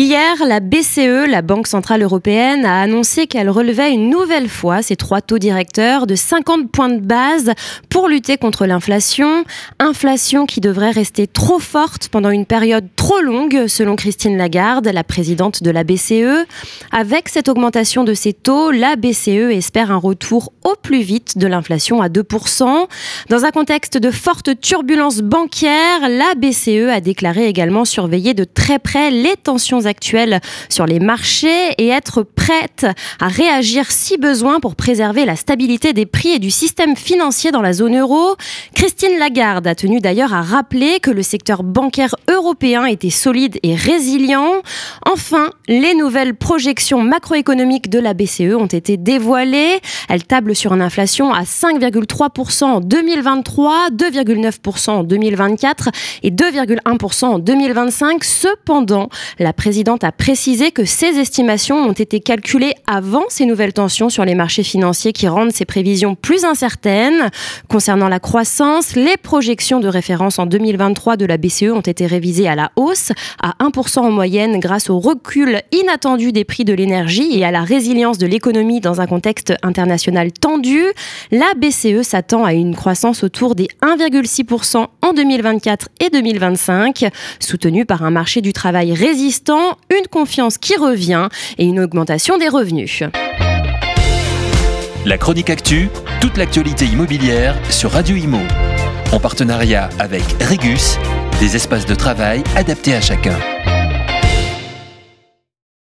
Hier, la BCE, la Banque Centrale Européenne, a annoncé qu'elle relevait une nouvelle fois ses trois taux directeurs de 50 points de base pour lutter contre l'inflation. Inflation qui devrait rester trop forte pendant une période trop longue, selon Christine Lagarde, la présidente de la BCE. Avec cette augmentation de ces taux, la BCE espère un retour au plus vite de l'inflation à 2%. Dans un contexte de forte turbulence bancaire, la BCE a déclaré également surveiller de très près les tensions actuelle sur les marchés et être prête à réagir si besoin pour préserver la stabilité des prix et du système financier dans la zone euro. Christine Lagarde a tenu d'ailleurs à rappeler que le secteur bancaire européen était solide et résilient. Enfin, les nouvelles projections macroéconomiques de la BCE ont été dévoilées. Elle table sur une inflation à 5,3% en 2023, 2,9% en 2024 et 2,1% en 2025. Cependant, la présidente présidente a précisé que ces estimations ont été calculées avant ces nouvelles tensions sur les marchés financiers qui rendent ces prévisions plus incertaines. Concernant la croissance, les projections de référence en 2023 de la BCE ont été révisées à la hausse, à 1% en moyenne grâce au recul inattendu des prix de l'énergie et à la résilience de l'économie dans un contexte international tendu. La BCE s'attend à une croissance autour des 1,6% en 2024 et 2025, soutenue par un marché du travail résistant une confiance qui revient et une augmentation des revenus. La chronique actu, toute l'actualité immobilière sur Radio Imo. En partenariat avec Regus, des espaces de travail adaptés à chacun.